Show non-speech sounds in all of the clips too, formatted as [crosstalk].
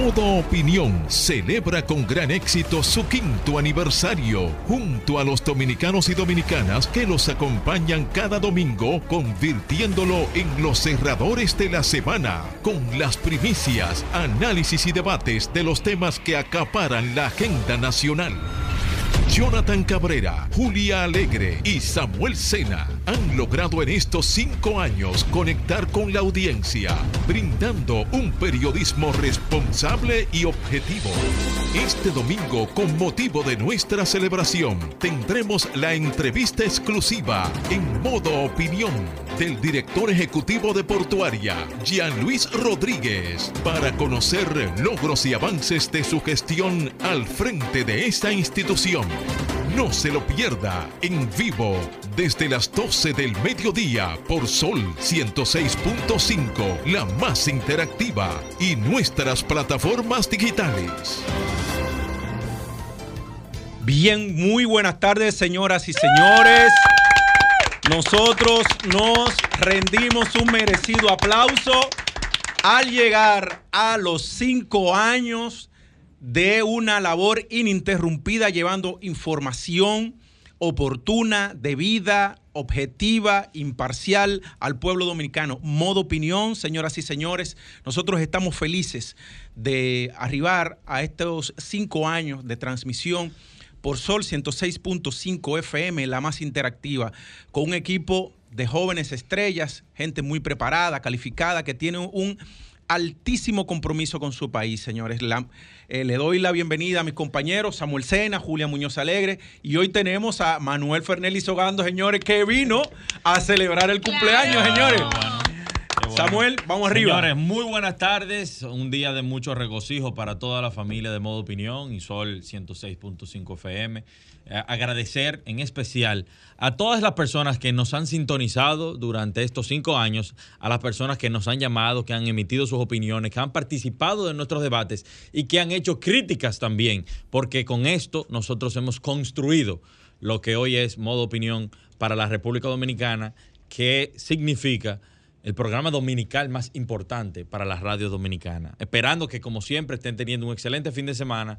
Modo Opinión celebra con gran éxito su quinto aniversario, junto a los dominicanos y dominicanas que los acompañan cada domingo, convirtiéndolo en los cerradores de la semana, con las primicias, análisis y debates de los temas que acaparan la agenda nacional. Jonathan Cabrera, Julia Alegre y Samuel Sena han logrado en estos cinco años conectar con la audiencia, brindando un periodismo responsable y objetivo. Este domingo, con motivo de nuestra celebración, tendremos la entrevista exclusiva en modo opinión del director ejecutivo de Portuaria, Jean Luis Rodríguez, para conocer logros y avances de su gestión al frente de esta institución. No se lo pierda en vivo desde las 12 del mediodía por Sol 106.5, la más interactiva y nuestras plataformas digitales. Bien, muy buenas tardes, señoras y señores. Nosotros nos rendimos un merecido aplauso al llegar a los cinco años de una labor ininterrumpida llevando información oportuna, debida, objetiva, imparcial al pueblo dominicano. Modo opinión, señoras y señores, nosotros estamos felices de arribar a estos cinco años de transmisión por Sol 106.5 FM, la más interactiva, con un equipo de jóvenes estrellas, gente muy preparada, calificada, que tiene un altísimo compromiso con su país, señores. Eh, le doy la bienvenida a mis compañeros Samuel Sena, Julia Muñoz Alegre y hoy tenemos a Manuel Fernández Sogando, señores, que vino a celebrar el cumpleaños, señores. Samuel, vamos arriba. Señores, muy buenas tardes. Un día de mucho regocijo para toda la familia de Modo Opinión y Sol 106.5 FM. Eh, agradecer en especial a todas las personas que nos han sintonizado durante estos cinco años, a las personas que nos han llamado, que han emitido sus opiniones, que han participado de nuestros debates y que han hecho críticas también, porque con esto nosotros hemos construido lo que hoy es Modo Opinión para la República Dominicana, que significa el programa dominical más importante para la radio dominicana. Esperando que, como siempre, estén teniendo un excelente fin de semana.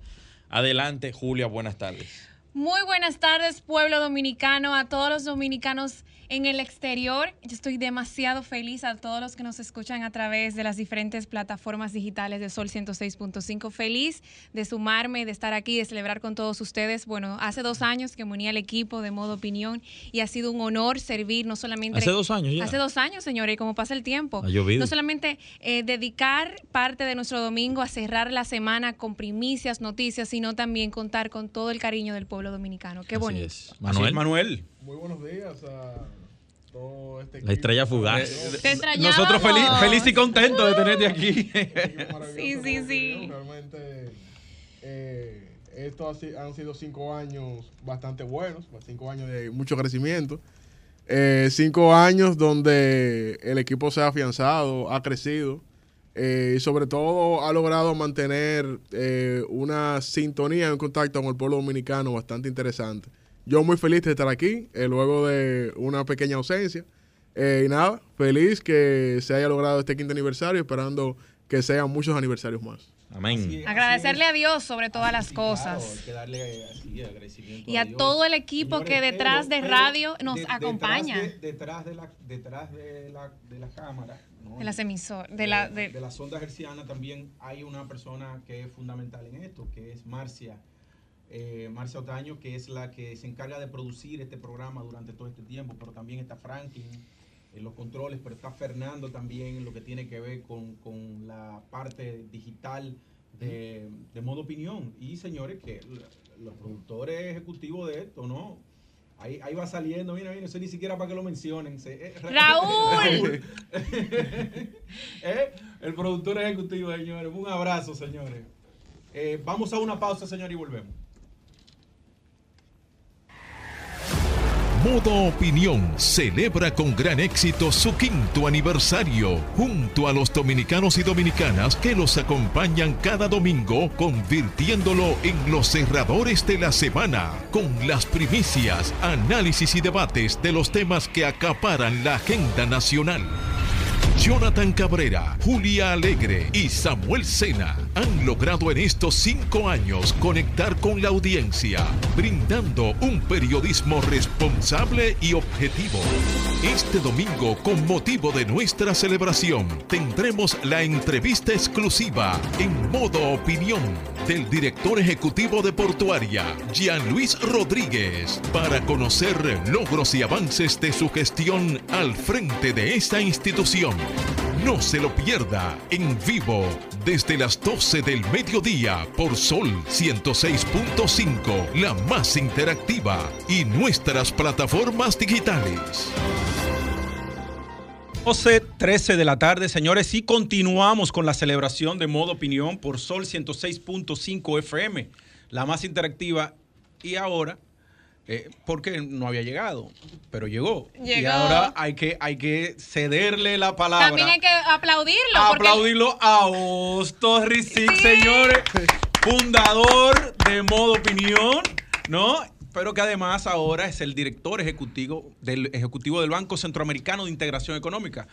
Adelante, Julia, buenas tardes. Muy buenas tardes, pueblo dominicano, a todos los dominicanos en el exterior. Yo estoy demasiado feliz a todos los que nos escuchan a través de las diferentes plataformas digitales de Sol 106.5. Feliz de sumarme, de estar aquí, de celebrar con todos ustedes. Bueno, hace dos años que me uní al equipo de modo opinión y ha sido un honor servir no solamente... Hace dos años ya. Hace dos años, señores, y como pasa el tiempo. Ha llovido. No solamente eh, dedicar parte de nuestro domingo a cerrar la semana con primicias, noticias, sino también contar con todo el cariño del pueblo dominicano. Qué Así bonito. es. Manuel. Manuel. Muy buenos días a todo este La estrella fugaz. Te extrañábamos. Nosotros feliz, feliz y contentos de tenerte aquí. Sí, sí, [laughs] sí. Realmente, eh, estos han sido cinco años bastante buenos, cinco años de mucho crecimiento. Eh, cinco años donde el equipo se ha afianzado, ha crecido eh, y sobre todo ha logrado mantener eh, una sintonía, un contacto con el pueblo dominicano bastante interesante. Yo muy feliz de estar aquí, eh, luego de una pequeña ausencia. Eh, y nada, feliz que se haya logrado este quinto aniversario, esperando que sean muchos aniversarios más. Amén. Agradecerle a Dios sobre todas las cosas. Y a todo el equipo que detrás de radio nos acompaña. Detrás de la, detrás de la, de la cámara. ¿No? De las emisoras, de la, de, de también hay una persona que es fundamental en esto, que es Marcia. eh, Marcia Otaño, que es la que se encarga de producir este programa durante todo este tiempo, pero también está Franklin en los controles, pero está Fernando también en lo que tiene que ver con, con la parte digital de, de modo opinión. Y señores, que los productores ejecutivos de esto, ¿no? Ahí, ahí va saliendo, mira, mira, sé ni siquiera para que lo mencionen. eh, Raúl. [laughs] Eh, El productor ejecutivo, señores. Un abrazo, señores. Eh, vamos a una pausa, señor, y volvemos. Modo Opinión celebra con gran éxito su quinto aniversario, junto a los dominicanos y dominicanas que los acompañan cada domingo, convirtiéndolo en los cerradores de la semana, con las primicias, análisis y debates de los temas que acaparan la agenda nacional. Jonathan Cabrera, Julia Alegre y Samuel Sena han logrado en estos cinco años conectar con la audiencia, brindando un periodismo responsable y objetivo. Este domingo, con motivo de nuestra celebración, tendremos la entrevista exclusiva en modo opinión del director ejecutivo de Portuaria, Jean Luis Rodríguez, para conocer logros y avances de su gestión al frente de esta institución. No se lo pierda en vivo desde las 12 del mediodía por Sol 106.5, la más interactiva y nuestras plataformas digitales. 12, 13 de la tarde, señores, y continuamos con la celebración de modo opinión por Sol 106.5 FM, la más interactiva. Y ahora, eh, porque no había llegado, pero llegó. Y ahora hay que, hay que cederle la palabra. También hay que aplaudirlo. porque- Aplaudirlo a Hostos Rizik, señores, fundador de Modo Opinión, ¿no? Pero que además ahora es el director ejecutivo del, ejecutivo del Banco Centroamericano de Integración Económica.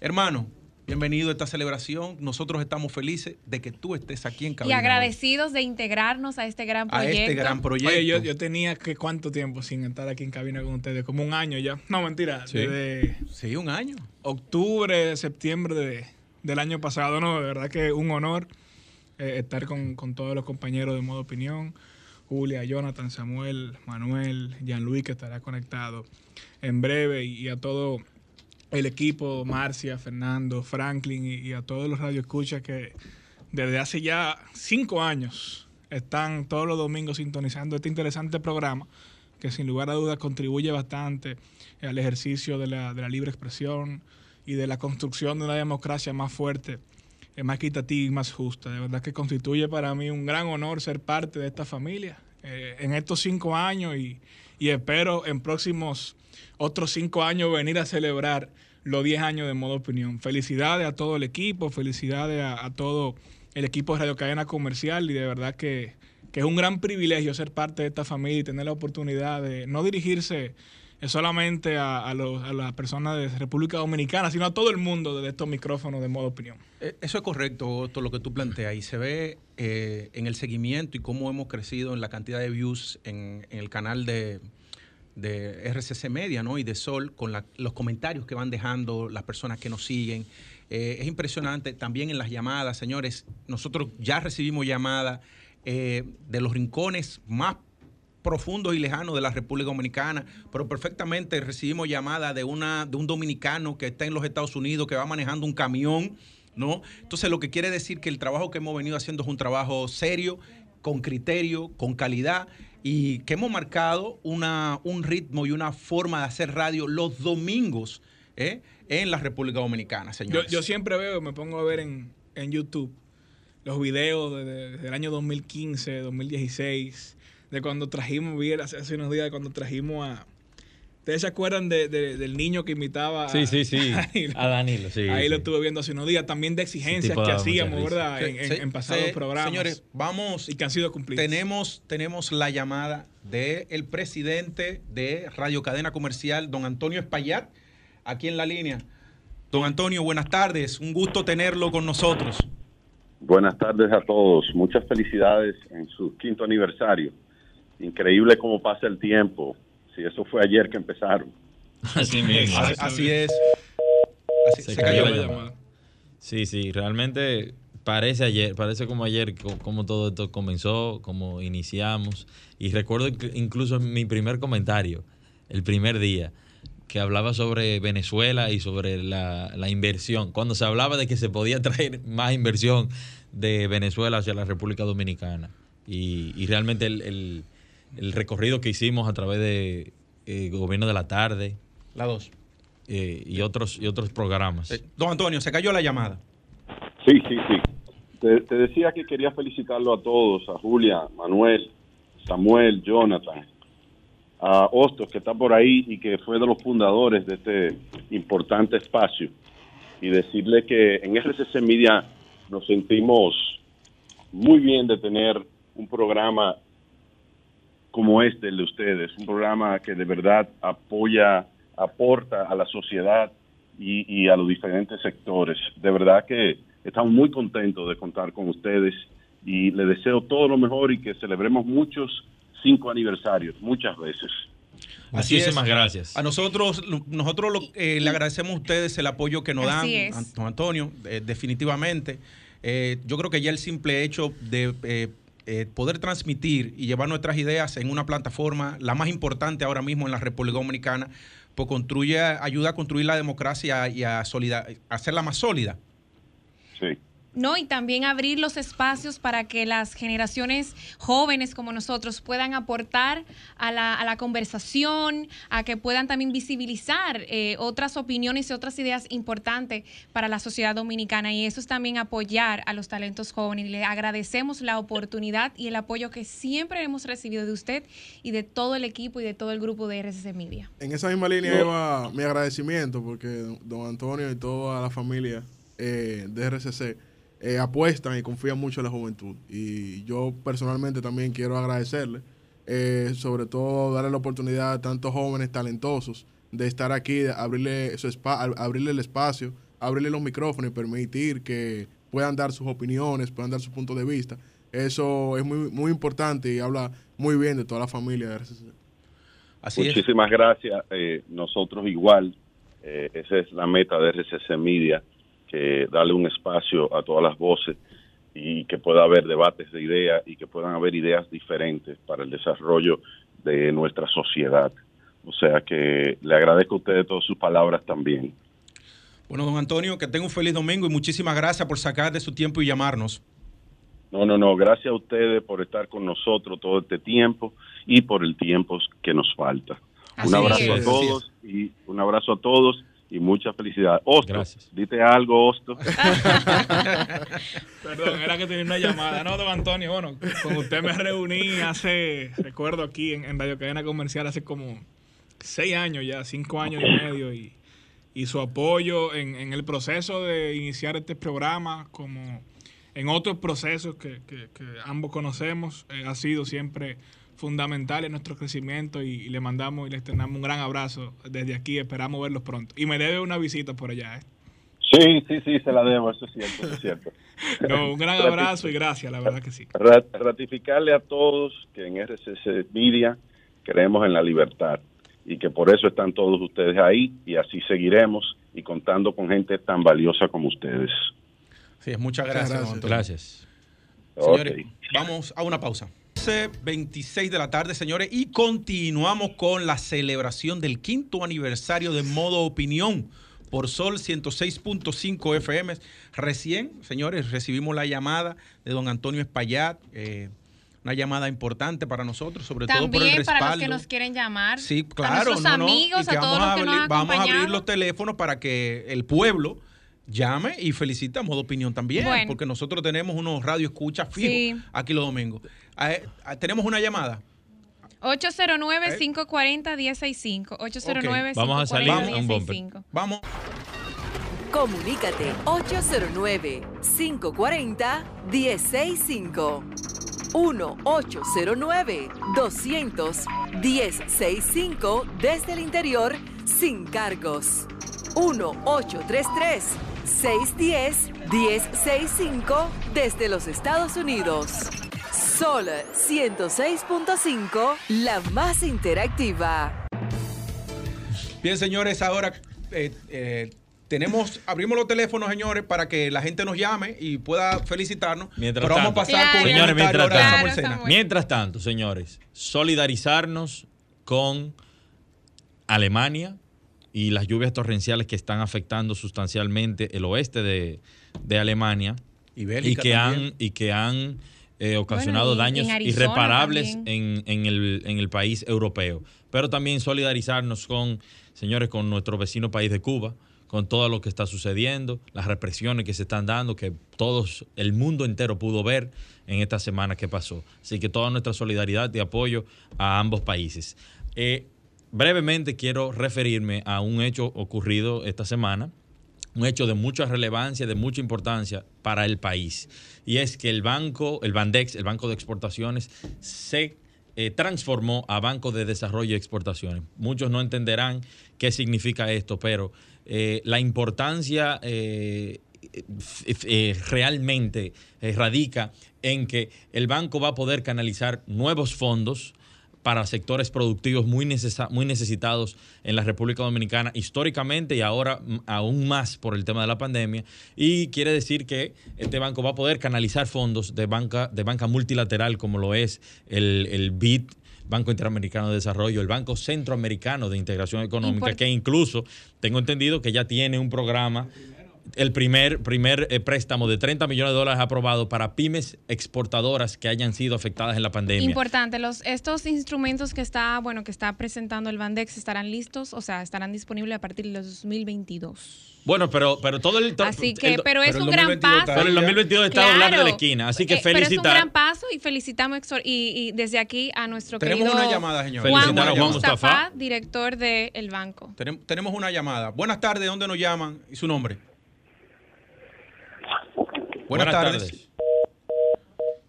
Hermano, bienvenido a esta celebración. Nosotros estamos felices de que tú estés aquí en y cabina. hoy, agradecidos de integrarnos a este gran A proyecto. este gran proyecto. Oye, yo, yo tenía que cuánto tiempo sin estar aquí en cabina con ustedes, como un año ya. No, mentira, Sí. desde Sí, un año. octubre, septiembre de- del año pasado. No, de verdad que un honor eh, estar con, con todos los compañeros de Modo Opinión. Julia, Jonathan, Samuel, Manuel, Jean-Louis, que estará conectado en breve, y, y a todo el equipo, Marcia, Fernando, Franklin, y, a todos los radioescuchas que desde hace ya cinco años están todos los domingos sintonizando este interesante programa que sin lugar a dudas contribuye bastante al ejercicio de la, de la libre expresión y de la construcción de una democracia más fuerte, eh, más equitativa y más justa. De verdad que constituye para mí un gran honor ser parte de esta familia eh, en estos cinco años y, y espero en próximos otros cinco años venir a celebrar los 10 años de modo opinión. Felicidades a todo el equipo, felicidades a, todo el equipo de Radio Cadena Comercial y de verdad que, que es un gran privilegio ser parte de esta familia y tener la oportunidad de no dirigirse solamente a, los- a las personas de República Dominicana, sino a todo el mundo desde estos micrófonos de modo opinión. Eh, Eso es correcto, todo lo que tú planteas. Y se ve eh, en el seguimiento y cómo hemos crecido en la cantidad de views en el canal de, de RCC Media ¿no? y de Sol, con la- los comentarios que van dejando las personas que nos siguen. Eh, es impresionante también en las llamadas, señores. Nosotros ya recibimos llamadas eh, de los rincones más profundos y lejanos de la República Dominicana, pero perfectamente recibimos llamadas de una de un dominicano que está en los Estados Unidos que va manejando un camión, ¿no? Entonces lo que quiere decir que el trabajo que hemos venido haciendo es un trabajo serio, con criterio, con calidad y que hemos marcado una, un ritmo y una forma de hacer radio los domingos ¿eh? en la República Dominicana, Yo, señores. yo siempre veo, me pongo a ver en, en YouTube los videos de- de- desde el año 2015, 2016, de cuando trajimos, vi hace, hace unos días, de cuando trajimos a... ¿Ustedes se acuerdan de- de- del niño que imitaba? a- Sí, sí, sí. [laughs] A Danilo, sí. ahí lo estuve viendo hace unos días. También de exigencias que hacíamos. ¿verdad? En, en- Se- en pasados se- programas. Señores, vamos y que han sido cumplidos. Tenemos, tenemos la llamada del presidente de Radio Cadena Comercial, don Antonio Espaillat, aquí en la línea. Don Antonio, buenas tardes. Un gusto tenerlo con nosotros. Buenas tardes a todos. Muchas felicidades en su quinto aniversario. Increíble cómo pasa el tiempo. Si eso fue ayer que empezaron. [laughs] Así mismo. Así, así es. Así- Se se cayó cayó la la llamada. Sí, sí, realmente parece ayer, parece como ayer co- como todo esto comenzó, como iniciamos. Y recuerdo incluso en mi primer comentario, el primer día, que hablaba sobre Venezuela y sobre la, la inversión. Cuando se hablaba de que se podía traer más inversión de Venezuela hacia la República Dominicana. Y, y realmente el, el- el recorrido que hicimos a través de eh, Gobierno de la Tarde La dos. eh, y, otros, y otros programas. Eh, Don Antonio, se cayó la llamada. Sí, sí, sí. Te, te decía que quería felicitarlo a todos, a Julia, Manuel, Samuel, Jonathan, a Hostos, que está por ahí y que fue de los fundadores de este importante espacio. Y decirle que en RCC Media nos sentimos muy bien de tener un programa como este, el de ustedes, un programa que de verdad apoya, aporta a la sociedad y, y a los diferentes sectores. De verdad que estamos muy contentos de contar con ustedes y les deseo todo lo mejor y que celebremos muchos cinco aniversarios, muchas veces. Así es. Muchísimas gracias. A nosotros, nosotros lo- eh, le agradecemos a ustedes el apoyo que nos dan, Así es. An- don Antonio, eh, definitivamente. Eh, yo creo que ya el simple hecho de eh, poder transmitir y llevar nuestras ideas en una plataforma, la más importante ahora mismo en la República Dominicana, pues construye, ayuda a construir la democracia y a, a hacerla más sólida. No, y también abrir los espacios para que las generaciones jóvenes como nosotros puedan aportar a la, a la conversación, a que puedan también visibilizar eh, otras opiniones y otras ideas importantes para la sociedad dominicana. Y eso es también apoyar a los talentos jóvenes. Y le agradecemos la oportunidad y el apoyo que siempre hemos recibido de usted y de todo el equipo y de todo el grupo de RCC Media. En esa misma línea No. iba mi agradecimiento porque don Antonio y toda la familia eh, de RCC eh, apuestan y confían mucho en la juventud. Y yo personalmente también quiero agradecerle, eh, sobre todo darle la oportunidad a tantos jóvenes talentosos de estar aquí, de abrirle, su ab- abrirle el espacio, abrirle los micrófonos y permitir que puedan dar sus opiniones, puedan dar su punto de vista. Eso es muy, muy importante y habla muy bien de toda la familia de RCC. Así es. Muchísimas gracias. Eh, nosotros igual, eh, esa es la meta de RCC Media, que darle un espacio a todas las voces y que pueda haber debates de ideas y que puedan haber ideas diferentes para el desarrollo de nuestra sociedad. O sea que le agradezco a ustedes todas sus palabras también. Bueno, don Antonio, que tenga un feliz domingo y muchísimas gracias por sacar de su tiempo y llamarnos. No, no, no, gracias a ustedes por estar con nosotros todo este tiempo y por el tiempo que nos falta. Así un abrazo es. a todos y un abrazo a todos y mucha felicidad. Osto, Gracias. dite algo, Osto. [laughs] [laughs] Perdón, era que tenía una llamada. No, don Antonio, bueno, con usted me reuní hace, recuerdo aquí en, en Radio Cadena Comercial hace como seis años ya, cinco años y medio, y, y su apoyo en, en el proceso de iniciar este programa, como en otros procesos que, que- que ambos conocemos, eh, ha sido siempre fundamental en nuestro crecimiento y, y le mandamos y le extendamos un gran abrazo desde aquí, esperamos verlos pronto. Y me debe una visita por allá, ¿eh? Sí, sí, sí, se la debo, eso es cierto, eso es cierto. [laughs] No, un gran abrazo y gracias, la verdad que sí. Ra- Ratificarle a todos que en RCC Media creemos en la libertad y que por eso están todos ustedes ahí y así seguiremos y contando con gente tan valiosa como ustedes. Sí, muchas Muchas gracias. don gracias. Gracias. Señores, vamos a una pausa. 26 de la tarde, señores, y continuamos con la celebración del quinto aniversario de Modo Opinión por Sol 106.5 FM. Recién, señores, recibimos la llamada de don Antonio Espaillat, eh, una llamada importante para nosotros, sobre todo por el respaldo. para los que nos quieren llamar. Sí, a claro. nuestros no, no, amigos, a todos vamos los que nos abrir- han Vamos a abrir los teléfonos para que el pueblo llame y felicite a Modo Opinión también, Bueno. porque nosotros tenemos unos radio escuchas fijos Sí. aquí los domingos. Eh, tenemos una llamada. 809-540-1065. 809 Vamos a salir a un bumper. 1065 Vamos. Comunícate 809-540-1065. 1-809-200-1065 desde el interior sin cargos. 1-833-610-1065 desde los Estados Unidos. Sol 106.5, la más interactiva. Bien, señores, ahora eh, eh, tenemos, abrimos los teléfonos, señores, para que la gente nos llame y pueda felicitarnos. Mientras Pero vamos a tanto. pasar con el Señores, mientras tanto. Claro. Samuel. Mientras tanto, señores, solidarizarnos con Alemania y las lluvias torrenciales que están afectando sustancialmente el oeste de, de Alemania Y que también. han, y que han eh, ocasionado Bueno, daños en irreparables en el, en el país europeo. Pero también solidarizarnos con, señores, con nuestro vecino país de Cuba, con todo lo que está sucediendo, las represiones que se están dando, que todos, el mundo entero pudo ver en esta semana que pasó. Así que toda nuestra solidaridad y apoyo a ambos países. Eh, brevemente quiero referirme a un hecho ocurrido esta semana un hecho de mucha relevancia, de mucha importancia para el país. Y es que el banco, el Bandex, el Banco de Exportaciones, se eh, transformó a Banco de Desarrollo y Exportaciones. Muchos no entenderán qué significa esto, pero eh, la importancia eh, realmente radica en que el banco va a poder canalizar nuevos fondos para sectores productivos muy, muy necesitados en la República Dominicana históricamente y ahora mm, aún más por el tema de la pandemia. Y quiere decir que este banco va a poder canalizar fondos de banca, de banca multilateral como lo es el, el BID, Banco Interamericano de Desarrollo, el Banco Centroamericano de Integración Económica, que incluso tengo entendido que ya tiene un programa el primer, primer eh, préstamo de 30 millones de dólares aprobado para pymes exportadoras que hayan sido afectadas en la pandemia. Importante, los, estos instrumentos que está, bueno, que está presentando el Bandex estarán listos, o sea, estarán disponibles a partir del 2022. Bueno, pero, pero todo el... to- Así que, el- pero es pero un gran 2022 está paso. Pero el 2022 está a hablar de la esquina, así que Eh, Pero es un felicitar. gran paso y felicitamos y, y desde aquí a nuestro Tenemos querido una llamada, señor. Juan, Felicitar a Juan Mustafa, Mustafa. director del banco. Tenem- tenemos una llamada. Buenas tardes, ¿dónde nos llaman? ¿Y su nombre? Buenas, tardes.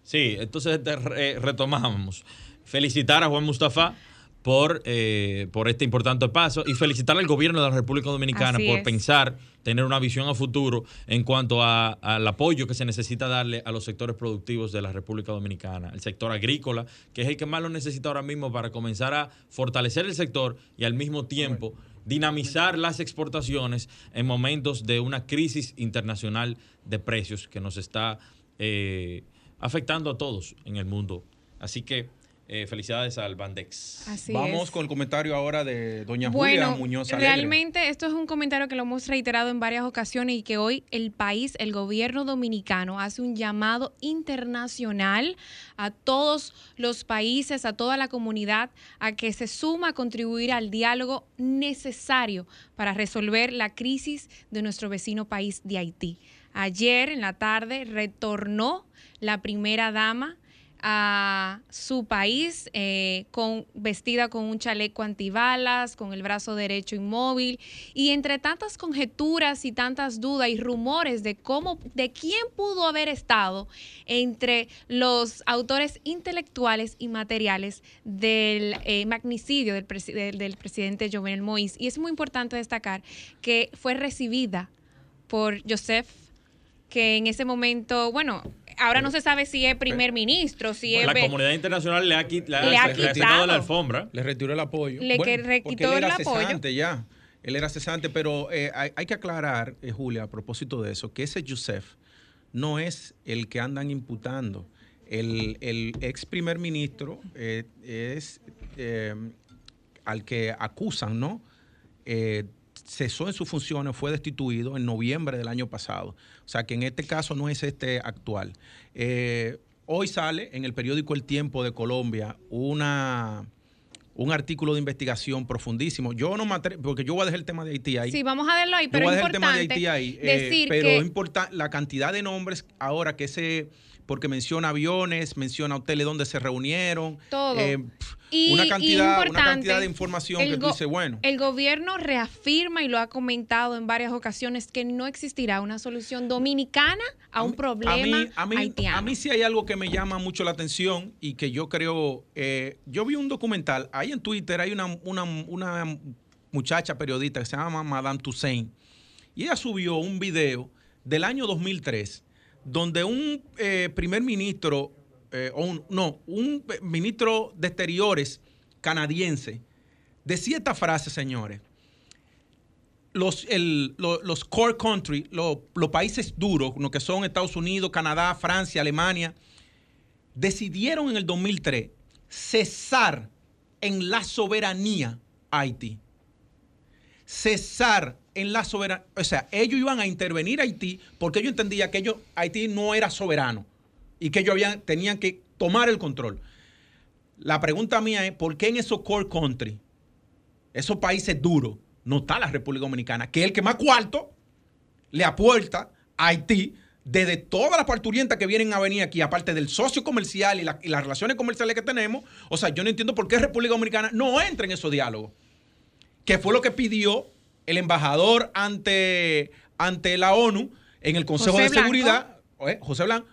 Sí, entonces te re- eh, retomamos. Felicitar a Juan Mustafa por, eh, por este importante paso y felicitar al gobierno de la República Dominicana Así por es. pensar, tener una visión a futuro en cuanto a- al apoyo que se necesita darle a los sectores productivos de la República Dominicana. El sector agrícola, que es el que más lo necesita ahora mismo para comenzar a fortalecer el sector y al mismo tiempo dinamizar las exportaciones en momentos de una crisis internacional de precios que nos está eh, afectando a todos en el mundo. Así que eh, felicidades al Bandex. Así Vamos es. con el comentario ahora de doña Julia Muñoz Alegre. realmente esto es un comentario que lo hemos reiterado en varias ocasiones y que hoy el país, el gobierno dominicano, hace un llamado internacional a todos los países, a toda la comunidad, a que se suma a contribuir al diálogo necesario para resolver la crisis de nuestro vecino país de Haití. Ayer en la tarde retornó la primera dama a su país eh, con, vestida con un chaleco antibalas, con el brazo derecho inmóvil y entre tantas conjeturas y tantas dudas y rumores de cómo, de quién pudo haber estado entre los autores intelectuales y materiales del eh, magnicidio del, del presidente Jovenel Moïse. Y es muy importante destacar que fue recibida por Joseph que en ese momento, bueno, ahora no se sabe si es primer ministro, si es la comunidad internacional le ha, quit- le ha- Le ha le ha quitado. la alfombra. Le retiró el apoyo. Le que re- porque quitó él era el apoyo. cesante ya. Él era cesante, pero eh, hay, hay que aclarar, eh, Julia, a propósito de eso, que ese Youssef no es el que andan imputando. El, el ex primer ministro eh, es eh, al que acusan, ¿no? Cesó en sus funciones, fue destituido en noviembre del año pasado. O sea que en este caso no es este actual. Eh, hoy sale en el periódico El Tiempo de Colombia una, un artículo de investigación profundísimo. Yo no me atrevo, porque yo voy a dejar el tema de Haití ahí. Sí, vamos a verlo ahí, Yo pero voy a dejar el tema de Haití ahí. eh, decir pero que es importante la cantidad de nombres ahora que se. Porque menciona aviones, menciona hoteles donde se reunieron. Todo. eh, Y- una, y cantidad, una cantidad de información que tú dices, bueno. El gobierno reafirma y lo ha comentado en varias ocasiones que no existirá una solución dominicana a, un problema a mí, a mí, haitiano. a mí sí hay algo que me llama mucho la atención y que yo creo, eh, yo vi un documental, ahí en Twitter hay una, una, una muchacha periodista que se llama Madame Toussaint y ella subió un video del año 2003 donde un eh, primer ministro, eh, o un- no, un ministro de Exteriores canadiense decía esta frase, señores los, el- los core country, lo- los países duros, lo que son Estados Unidos, Canadá, Francia, Alemania, decidieron en el 2003 cesar en la soberanía Haití. Cesar en la soberanía. O sea, ellos iban a intervenir a Haití porque ellos entendían que ellos, Haití no era soberano y que ellos tenían que tomar el control. La pregunta mía es, ¿por qué en esos core country, esos países duros, no está la República Dominicana, que es el que más cuarto le apuerta a Haití desde todas las parturientas que vienen a venir aquí, aparte del socio comercial y, y las relaciones comerciales que tenemos? O sea, yo no entiendo por qué República Dominicana no entra en esos diálogos. Que fue lo que pidió el embajador ante, ante la ONU en el Consejo José de Blanco. Seguridad, eh, José Blanco,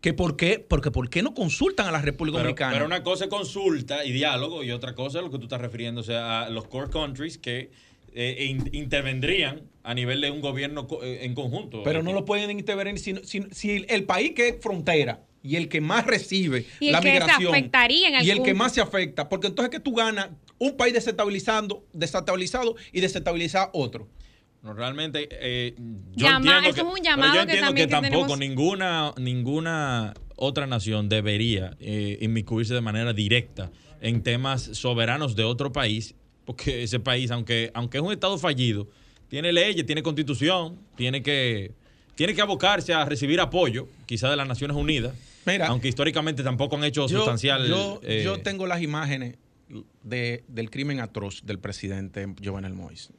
que por qué, porque por qué no consultan a la República Pero, Dominicana. pero una cosa es consulta y diálogo y otra cosa es lo que tú estás refiriéndose a los core countries que eh, in- intervendrían a nivel de un gobierno co- eh, en conjunto. Pero no lo pueden intervenir si, si, si el- país que es frontera y el que más recibe Y el la que se migración afectaría en y el que más se afecta, porque entonces que tú ganas un país desestabilizando, desestabilizado y desestabilizar otro. No, realmente eh, yo Llama- entiendo eso que, es un llamado yo que entiendo también que que tampoco tenemos- ninguna ninguna otra nación debería eh, inmiscuirse de manera directa en temas soberanos de otro país, porque ese país, aunque aunque es un estado fallido, tiene leyes, tiene constitución, tiene que tiene que abocarse a recibir apoyo, quizá de las Naciones Unidas, Mira, aunque históricamente tampoco han hecho Yo, sustancial. yo, eh, yo tengo las imágenes de- del crimen atroz del presidente Jovenel Moïse.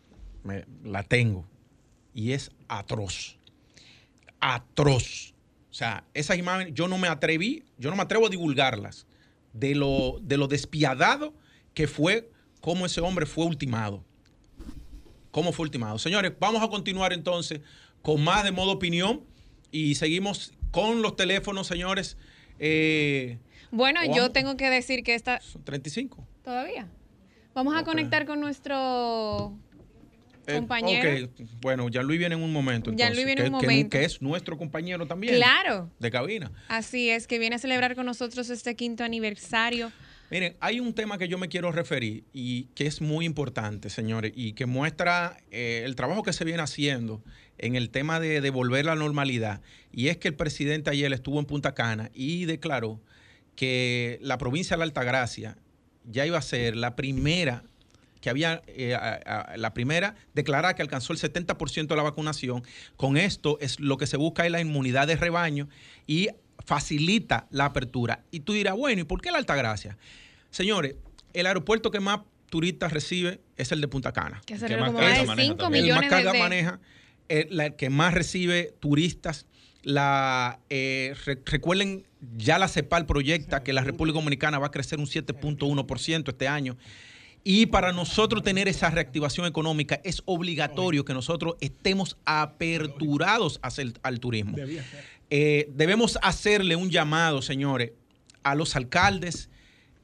Me- la tengo. Y es atroz. Atroz. O sea, esas imágenes yo no me atreví, yo no me atrevo a divulgarlas de lo, de lo despiadado que fue cómo ese hombre fue ultimado. ¿Cómo fue ultimado? Señores, vamos a continuar entonces con más de modo opinión y seguimos con los teléfonos, señores. Eh, Bueno, ¿O yo tengo que decir que esta... son 35. Todavía. Vamos a conectar con nuestro Eh, compañero. ok, bueno, ya Luis viene en un momento. Gianluis entonces, viene que, en un que- momento. que es nuestro compañero también. Claro. De cabina. Así es, que viene a celebrar con nosotros este quinto aniversario. Miren, hay un tema que yo me quiero referir y que es muy importante, señores, y que muestra eh, el trabajo que se viene haciendo en el tema de devolver la normalidad. Y es que el presidente ayer estuvo en Punta Cana y declaró que la provincia de la Altagracia ya iba a ser la primera que había eh, a- a- la primera declarar que alcanzó el 70% de la vacunación. Con esto es lo que se busca es la inmunidad de rebaño y facilita la apertura. Y tú dirás, bueno, ¿y por qué la Altagracia? Señores, el aeropuerto que más turistas recibe es el de Punta Cana. Que Que más como carga más de maneja 5 también. El más millones de, carga de- maneja, el, la que más recibe turistas. La, eh, re- recuerden, ya la CEPAL proyecta que la República Dominicana va a crecer un 7.1% este año. Y para nosotros tener esa reactivación económica es obligatorio que nosotros estemos aperturados hacia el- al turismo. Eh, debemos hacerle un llamado, señores, a los alcaldes,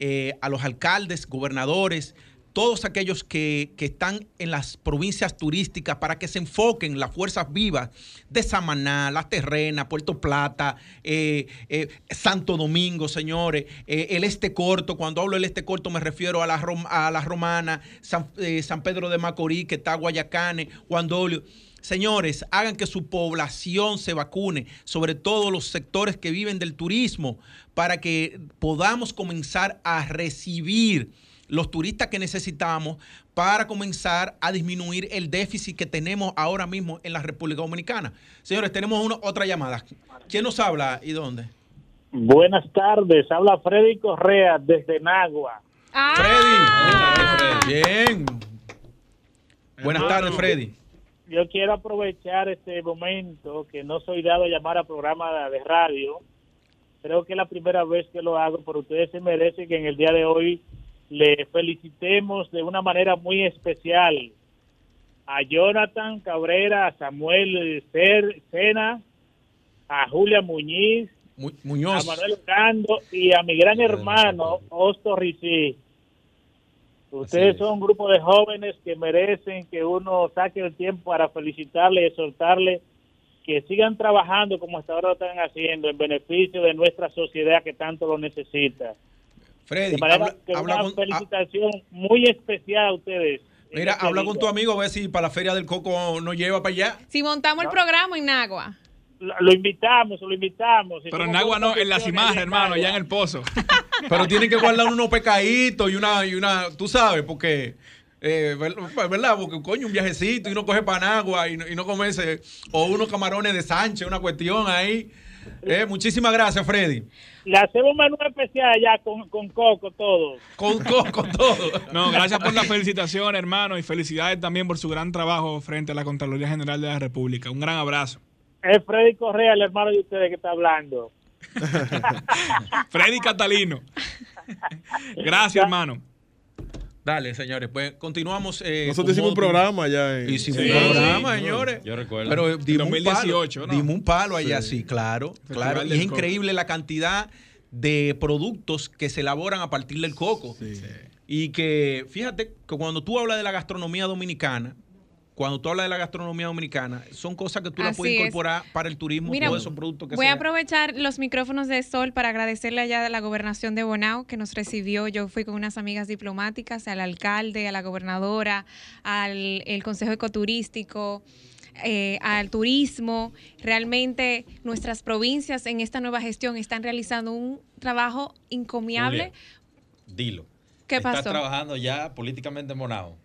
eh, a los alcaldes, gobernadores, todos aquellos que, que están en las provincias turísticas para que se enfoquen las fuerzas vivas de Samaná, Las Terrenas, Puerto Plata, eh, eh, Santo Domingo, señores, eh, el Este Corto, cuando hablo del Este Corto me refiero a la, Rom- a la Romana, San, Pedro de Macorís, que está Guayacane, Guandolio. Señores, hagan que su población se vacune, sobre todo los sectores que viven del turismo, para que podamos comenzar a recibir los turistas que necesitamos para comenzar a disminuir el déficit que tenemos ahora mismo en la República Dominicana. Señores, tenemos una, otra llamada. ¿Quién nos habla y dónde? Buenas tardes, habla Freddy Correa desde Nagua. Ah, Freddy. Bien. Buenas tardes, Freddy. Yo quiero aprovechar este momento que no soy dado a llamar a programa de radio. Creo que es la primera vez que lo hago, pero ustedes se merecen que en el día de hoy le felicitemos de una manera muy especial a Jonathan Cabrera, a Samuel Sena, a Julia Muñiz, Mu- a Muñoz. Manuel Orlando y a mi gran hermano Osto Ricci. Ustedes es. son un grupo de jóvenes que merecen que uno saque el tiempo para felicitarle y exhortarle que sigan trabajando como hasta ahora lo están haciendo en beneficio de nuestra sociedad que tanto lo necesita. Freddy, De manera habla, que habla una con, ah, felicitación muy especial a ustedes. mira, este habla con tu amigo a ver si para la Feria del Coco nos lleva para allá. si montamos el programa en Nagua. Lo, lo invitamos, lo invitamos. Pero en somos Agua no, en las imágenes, hermano, allá en Nagua. el pozo. [laughs] Pero tienen que guardar unos pecaditos y una, y una, tú sabes, porque, eh, ver- ¿verdad? Porque coño, un viajecito y uno coge panagua y, no- y no comerse, o unos camarones de Sánchez, una cuestión ahí. Eh, muchísimas gracias, Freddy. Le hacemos un menú especial allá con, con coco todo. Con, con todo. [laughs] No, gracias por la felicitación, hermano, y felicidades también por su gran trabajo frente a la Contraloría General de la República. Un gran abrazo. Es Freddy Correa, el hermano de ustedes que está hablando. [laughs] Freddy Catalino. [laughs] Gracias, hermano. Dale, señores, pues continuamos. eh, Nosotros hicimos un programa ya en- Hicimos Sí. un programa, Sí. señores. Yo recuerdo. Pero dimos un 2018, palo, ¿no? dimos un palo allá, Sí. sí, claro, Festival claro. Y es coco. increíble la cantidad de productos que se elaboran a partir del coco. Y que, fíjate, que cuando tú hablas de la gastronomía dominicana, cuando tú hablas de la gastronomía dominicana, son cosas que tú las puedes es. incorporar para el turismo, Mira, todos esos productos que Voy a aprovechar los micrófonos de Sol para agradecerle allá a la gobernación de Bonao que nos recibió. Yo fui con unas amigas diplomáticas, al alcalde, a la gobernadora, al el Consejo Ecoturístico, eh, al turismo. Realmente nuestras provincias en esta nueva gestión están realizando un trabajo encomiable. Julia, dilo. ¿Qué Estás pasó? trabajando ya políticamente monado.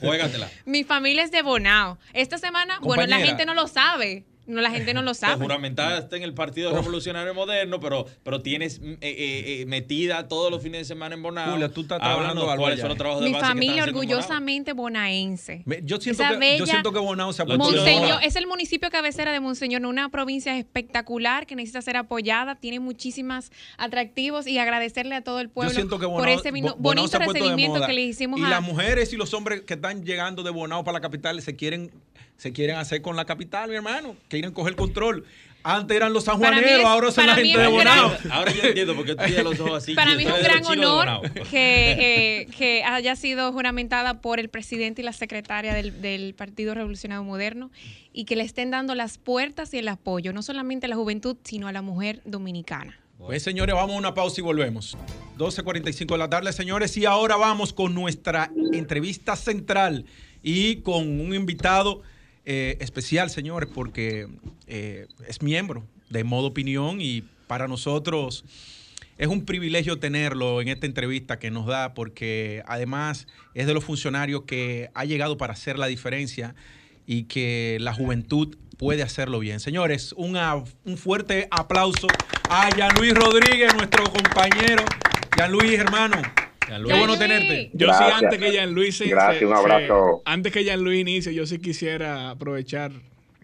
Juégatela. Mi familia es de Bonao. Esta semana, bueno, la gente no lo sabe. No, la gente no lo Te sabe. juramentaste en el Partido Revolucionario Moderno, pero, pero tienes mm, eh, eh, eh, metida todos los fines de semana en Bonao. Julia, tú estás trabajando algo cuáles son los trabajos de Mi base familia orgullosamente bonaense. Me- Yo siento, Esa que, yo bella- siento que Bonao se ha puesto de. Monseñor, es el municipio cabecera de Monseñor, una provincia espectacular que necesita ser apoyada, tiene muchísimos atractivos y agradecerle a todo el pueblo Yo siento que por ese vino- Bo- Bonao bonito de recibimiento que le hicimos y a las mujeres y los hombres que están llegando de Bonao para la capital se quieren, se quieren hacer con la capital, mi hermano. Quieren coger control. Antes eran los sanjuaneros, es- ahora son la gente de Bonao. gran- Ahora yo entiendo por qué tú tienes los ojos así. Para mí es un gran honor que, eh, que haya sido juramentada por el presidente y la secretaria del, del Partido Revolucionario Moderno y que le estén dando las puertas y el apoyo, no solamente a la juventud, sino a la mujer dominicana. Pues señores, vamos a una pausa y volvemos. 12.45 de la tarde, señores. Y ahora vamos con nuestra entrevista central y con un invitado eh, especial, señores, porque eh, es miembro de Modo Opinión y para nosotros es un privilegio tenerlo en esta entrevista que nos da porque además es de los funcionarios que ha llegado para hacer la diferencia y que la juventud puede hacerlo bien. Señores, un fuerte aplauso a Luis Rodríguez, nuestro compañero. Luis, hermano. Qué bueno tenerte. Yo Gracias. sí, antes que Jean Luis se- Gracias, se- un se- abrazo. antes que Jean Luis inicie, yo sí quisiera aprovechar,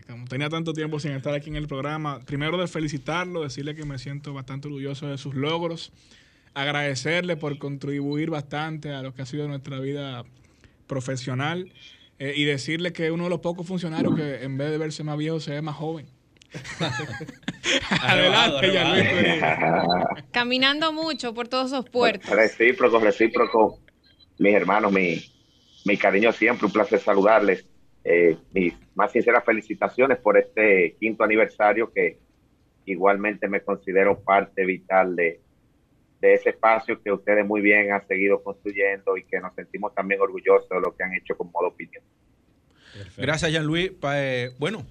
como tenía tanto tiempo sin estar aquí en el programa, primero de felicitarlo, decirle que me siento bastante orgulloso de sus logros, agradecerle por contribuir bastante a lo que ha sido nuestra vida profesional eh, y decirle que es uno de los pocos funcionarios que en vez de verse más viejo se ve más joven. [laughs] Adelante, Jean Luis. Rodríguez. Caminando mucho por todos esos puertos. Recíproco, recíproco. Mis hermanos, mi, mi cariño siempre, un placer saludarles. Eh, mis más sinceras felicitaciones por este quinto aniversario que igualmente me considero parte vital de, de ese espacio que ustedes muy bien han seguido construyendo y que nos sentimos también orgullosos de lo que han hecho con modo opinión. Gracias, Jean Luis. Pa- eh, bueno,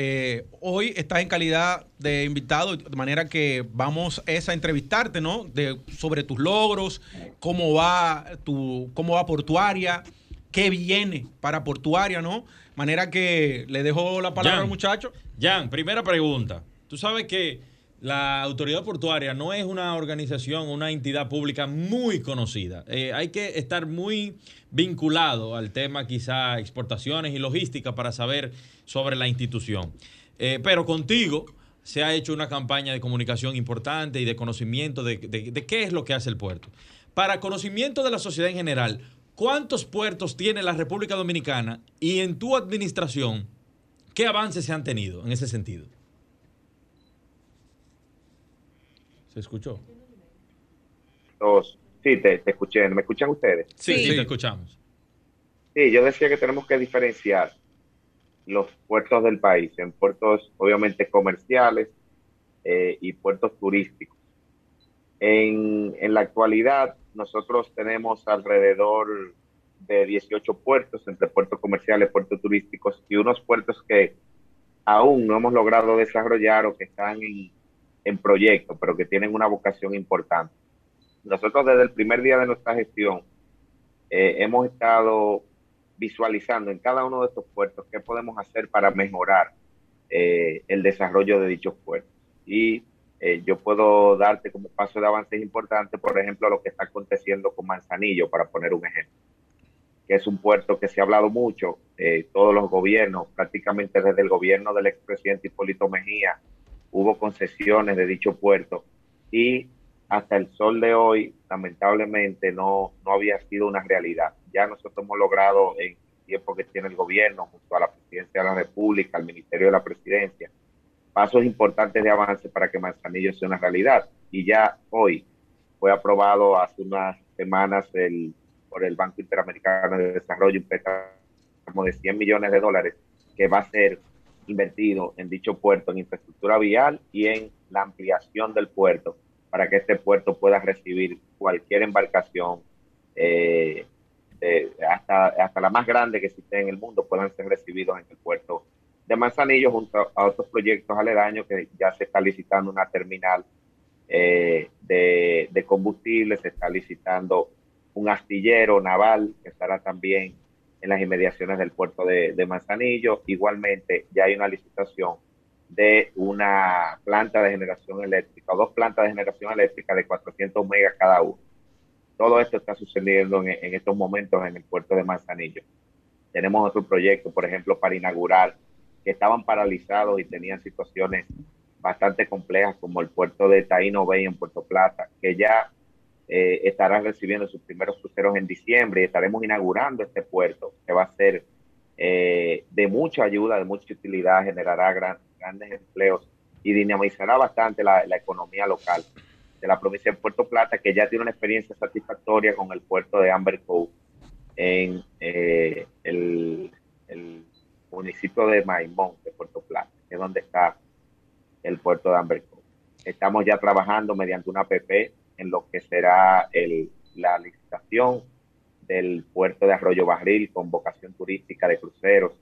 eh, hoy estás en calidad de invitado, de manera que vamos es a entrevistarte, ¿no? De, sobre tus logros, cómo va tu, cómo va Portuaria, qué viene para Portuaria, ¿no? Manera que le dejo la palabra Jan. al muchacho. Jan, primera pregunta. Tú sabes que la autoridad portuaria no es una organización, una entidad pública muy conocida. Eh, hay que estar muy vinculado al tema quizá exportaciones y logística para saber sobre la institución. Eh, pero contigo se ha hecho una campaña de comunicación importante y de conocimiento de, qué es lo que hace el puerto. Para conocimiento de la sociedad en general, ¿cuántos puertos tiene la República Dominicana y en tu administración, qué avances se han tenido en ese sentido? ¿Se escuchó? Dos. Sí, te, te escuché. ¿Me escuchan ustedes? Sí, sí, Sí. te escuchamos. Sí, yo decía que tenemos que diferenciar los puertos del país en puertos obviamente comerciales eh, y puertos turísticos. En, en la actualidad nosotros tenemos alrededor de 18 puertos entre puertos comerciales, puertos turísticos y unos puertos que aún no hemos logrado desarrollar o que están en, en proyecto, pero que tienen una vocación importante. Nosotros desde el primer día de nuestra gestión eh, hemos estado visualizando en cada uno de estos puertos qué podemos hacer para mejorar eh, el desarrollo de dichos puertos. Y eh, yo puedo darte como paso de avances importantes, por ejemplo, lo que está aconteciendo con Manzanillo, para poner un ejemplo, que es un puerto que se ha hablado mucho, eh, todos los gobiernos, prácticamente desde el gobierno del expresidente Hipólito Mejía, hubo concesiones de dicho puerto y hasta el sol de hoy, lamentablemente, no, no había sido una realidad. Ya nosotros hemos logrado en el tiempo que tiene el gobierno, junto a la presidencia de la República, al Ministerio de la Presidencia, pasos importantes de avance para que Manzanillo sea una realidad. Y ya hoy fue aprobado hace unas semanas el, por el Banco Interamericano de Desarrollo un préstamo de 100 millones de dólares que va a ser invertido en dicho puerto, en infraestructura vial y en la ampliación del puerto para que este puerto pueda recibir cualquier embarcación, eh, hasta, hasta la más grande que existe en el mundo, puedan ser recibidos en el puerto de Manzanillo junto a otros proyectos aledaños que ya se está licitando una terminal eh, de, de, combustible, se está licitando un astillero naval que estará también en las inmediaciones del puerto de, de Manzanillo. Igualmente, ya hay una licitación de una planta de generación eléctrica o dos plantas de generación eléctrica de 400 megas cada uno. Todo esto está sucediendo en, estos momentos en el puerto de Manzanillo. Tenemos otro proyecto, por ejemplo, para inaugurar, que estaban paralizados y tenían situaciones bastante complejas, como el puerto de Taíno Bay en Puerto Plata, que ya eh, estarán recibiendo sus primeros cruceros en diciembre y estaremos inaugurando este puerto, que va a ser eh, de mucha ayuda, de mucha utilidad, generará gran, grandes empleos y dinamizará bastante la, economía local de la provincia de Puerto Plata, que ya tiene una experiencia satisfactoria con el puerto de Amber Cove en eh, el, municipio de Maimón, de Puerto Plata, que es donde está el puerto de Amber Cove. Estamos ya trabajando mediante una APP en lo que será el, la licitación del puerto de Arroyo Barril con vocación turística de cruceros.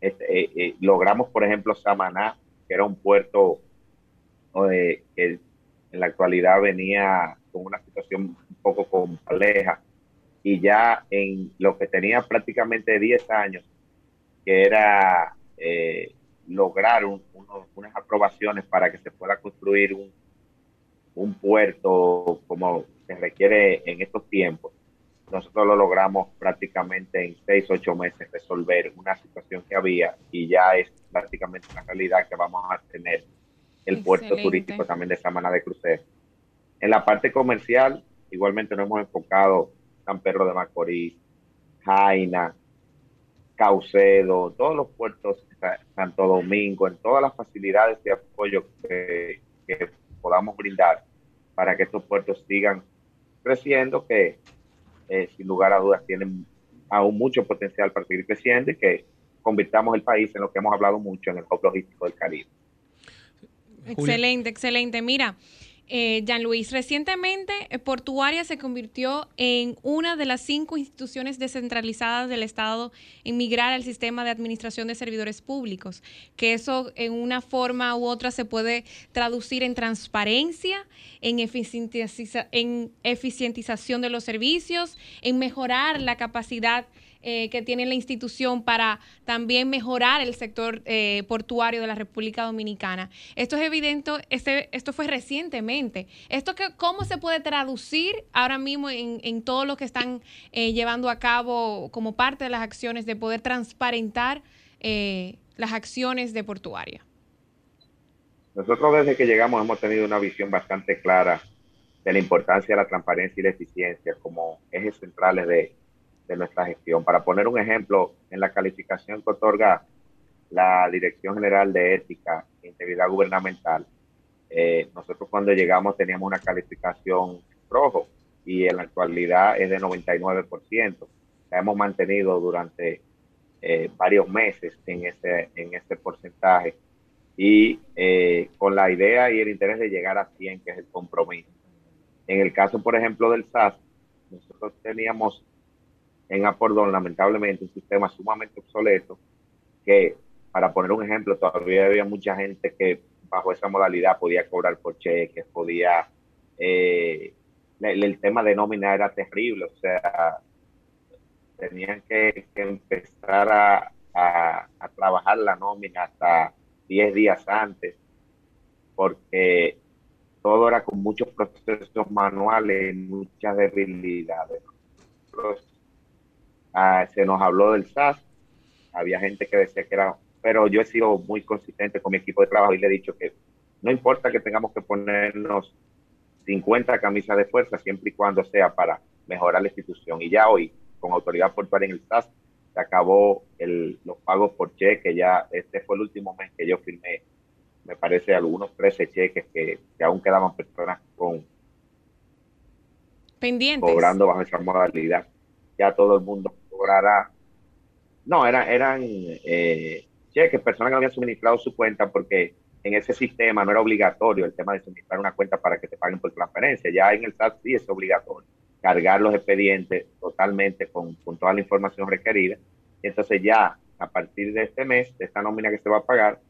Este, eh, eh, logramos, por ejemplo, Samaná, que era un puerto que en la actualidad venía con una situación un poco compleja. Y ya en lo que tenía prácticamente 10 años, que era eh, lograr unas aprobaciones para que se pueda construir un, un puerto como se requiere en estos tiempos, nosotros lo logramos prácticamente en seis, ocho meses resolver una situación que había y ya es prácticamente una realidad que vamos a tener el puerto turístico también de Samana de Crucero. En la parte comercial, igualmente nos hemos enfocado San Pedro de Macorís, Jaina, Caucedo, todos los puertos, Santo Domingo, en todas las facilidades de apoyo que, que podamos brindar para que estos puertos sigan creciendo, que eh, sin lugar a dudas tienen aún mucho potencial para seguir creciendo y que convirtamos el país en lo que hemos hablado mucho en el hub logístico del Caribe. Excelente, excelente. Mira, eh, Jean Luis, recientemente eh, Portuaria se convirtió en una de las cinco instituciones descentralizadas del Estado en migrar al sistema de administración de servidores públicos, que eso en una forma u otra se puede traducir en transparencia, en, en eficientización de los servicios, en mejorar la capacidad eh, que tiene la institución para también mejorar el sector eh, portuario de la República Dominicana. Esto es evidente, este, esto fue recientemente. ¿Esto que, cómo se puede traducir ahora mismo en, todo lo que están eh, llevando a cabo como parte de las acciones de poder transparentar las acciones de portuaria? Nosotros desde que llegamos hemos tenido una visión bastante clara de la importancia de la transparencia y la eficiencia como ejes centrales de, de nuestra gestión. Para poner un ejemplo, en la calificación que otorga la Dirección General de Ética e Integridad Gubernamental, eh, nosotros cuando llegamos teníamos una calificación rojo y en la actualidad es de 99%. La hemos mantenido durante eh, varios meses en ese, en ese porcentaje y eh, con la idea y el interés de llegar a 100, que es el compromiso. En el caso, por ejemplo, del SAS, nosotros teníamos en Apordón, lamentablemente, un sistema sumamente obsoleto que, para poner un ejemplo, todavía había mucha gente que bajo esa modalidad podía cobrar por cheques, podía... Eh, el, tema de nómina era terrible, o sea, tenían que, empezar a, a, trabajar la nómina hasta 10 días antes, porque todo era con muchos procesos manuales muchas debilidades. Ah, se nos habló del SAS, había gente que decía que era, pero yo he sido muy consistente con mi equipo de trabajo y le he dicho que no importa que tengamos que ponernos 50 camisas de fuerza, siempre y cuando sea para mejorar la institución. Y ya hoy, con autoridad portuaria en el SAS, se acabó el, los pagos por cheque. Ya este fue el último mes que yo firmé, me parece, algunos 13 cheques que, que aún quedaban personas con Pendientes. cobrando bajo esa modalidad. Ya todo el mundo cobrará. No, eran, eran eh, cheques, personas que habían suministrado su cuenta porque en ese sistema no era obligatorio el tema de suministrar una cuenta para que te paguen por transferencia. Ya en el SAT sí es obligatorio cargar los expedientes totalmente con, con toda la información requerida. Entonces ya a partir de este mes, de esta nómina que se va a pagar,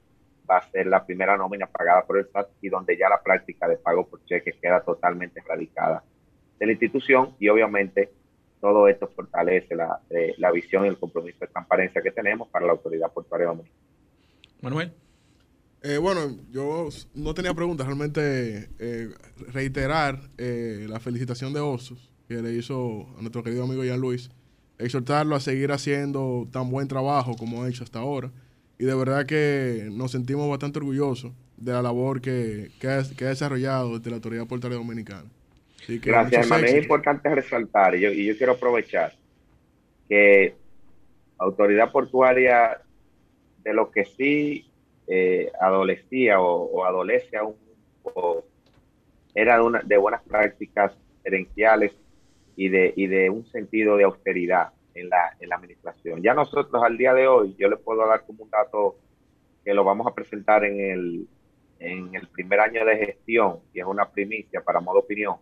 va a ser la primera nómina pagada por el SAT y donde ya la práctica de pago por cheques queda totalmente erradicada de la institución y obviamente todo esto fortalece la, eh, la visión y el compromiso de transparencia que tenemos para la autoridad portuaria dominicana. Manuel. Eh, bueno, yo no tenía preguntas, realmente eh, reiterar eh, la felicitación de Osos que le hizo a nuestro querido amigo Jean Luis, exhortarlo a seguir haciendo tan buen trabajo como ha hecho hasta ahora. Y de verdad que nos sentimos bastante orgullosos de la labor que, que, ha, que ha desarrollado desde la Autoridad Portuaria Dominicana. Que Gracias, hermano. Es importante resaltar, y yo, y yo quiero aprovechar que autoridad portuaria de lo que sí eh, adolecía o, o adolece aún o era de, una- de buenas prácticas gerenciales y de, y de un sentido de austeridad en la, en la administración. Ya nosotros al día de hoy, yo le puedo dar como un dato que lo vamos a presentar en el, en el primer año de gestión, y es una primicia para modo opinión,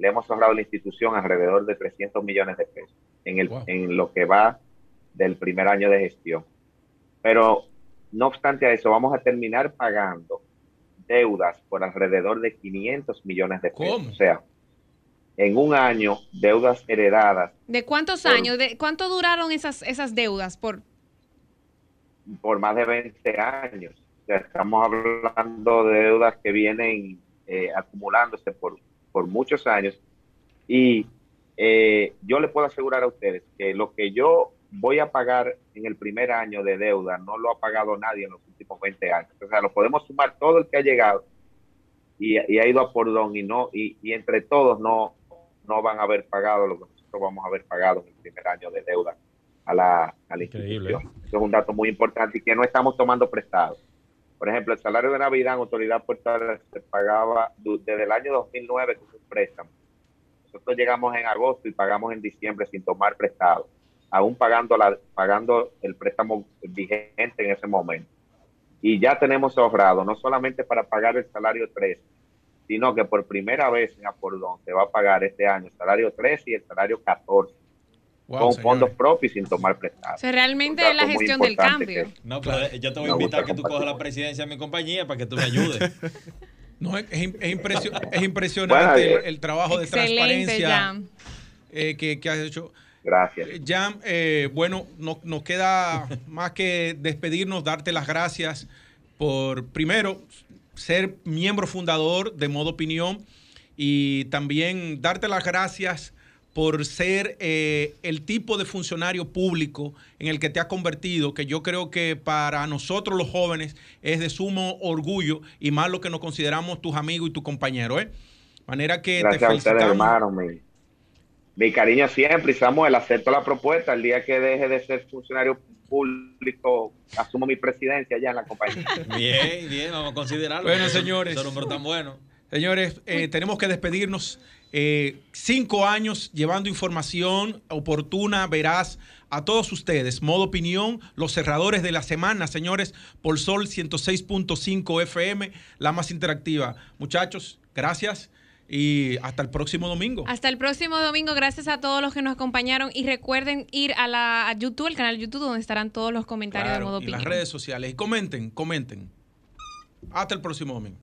le hemos ahorrado a la institución alrededor de 300 millones de pesos en, el, en lo que va del primer año de gestión. Pero no obstante a eso, vamos a terminar pagando deudas por alrededor de 500 millones de pesos. O sea, en un año, deudas heredadas ¿De cuántos Por- años? ¿De cuánto duraron esas, esas deudas? Por por más de 20 años. O sea, estamos hablando de deudas que vienen eh, acumulándose por, por muchos años. Y eh, yo le puedo asegurar a ustedes que lo que yo voy a pagar en el primer año de deuda no lo ha pagado nadie en los últimos 20 años. O sea, lo podemos sumar todo el que ha llegado y, y ha ido a por don y no y, y entre todos no, no van a haber pagado lo que nosotros vamos a haber pagado en el primer año de deuda a la, a la institución. Eso es un dato muy importante y que no estamos tomando prestado. Por ejemplo, el salario de Navidad en autoridad portuaria se pagaba desde el año 2009 con un préstamo. Nosotros llegamos en agosto y pagamos en diciembre sin tomar prestado, aún pagando, el préstamo vigente en ese momento. Y ya tenemos ahorrado, no solamente para pagar el salario 13, sino que por primera vez en Apordón se va a pagar este año el salario 13 y el salario 14 Wow, con señores. fondos propios y sin tomar prestado. o sea, realmente es la gestión del cambio. que- No, pero eh, yo te voy a invitar a que tú cojas la presidencia de mi compañía para que tú me ayudes. [laughs] No, es, es im- es impresio- [laughs] es impresionante Bueno, el, el trabajo de transparencia eh, que, que has hecho. Gracias. Eh, Jan, eh, bueno, no- nos queda [laughs] más que despedirnos, darte las gracias por, primero, ser miembro fundador de Modo Opinión y también darte las gracias por ser eh, el tipo de funcionario público en el que te has convertido, que yo creo que para nosotros los jóvenes es de sumo orgullo y más lo que nos consideramos tus amigos y tus compañeros. ¿eh? manera que Gracias te a ustedes, felicitamos. hermano. Mi, mi cariño siempre. Y Samuel, acepto la propuesta. El día que deje de ser funcionario público, asumo mi presidencia ya en la compañía. [laughs] Bien, bien, vamos a considerarlo. Bueno, señores. hombre tan bueno. Señores, eh, tenemos que despedirnos. Eh, cinco años llevando información oportuna, veraz a todos ustedes. Modo opinión, los cerradores de la semana, señores, por Sol 106.5 FM, la más interactiva. Muchachos, gracias y hasta el próximo domingo. Hasta el próximo domingo. Gracias a todos los que nos acompañaron. Y recuerden ir a la a YouTube, el canal de YouTube, donde estarán todos los comentarios Claro, de modo y las opinión. redes sociales. Y comenten, comenten. Hasta el próximo domingo.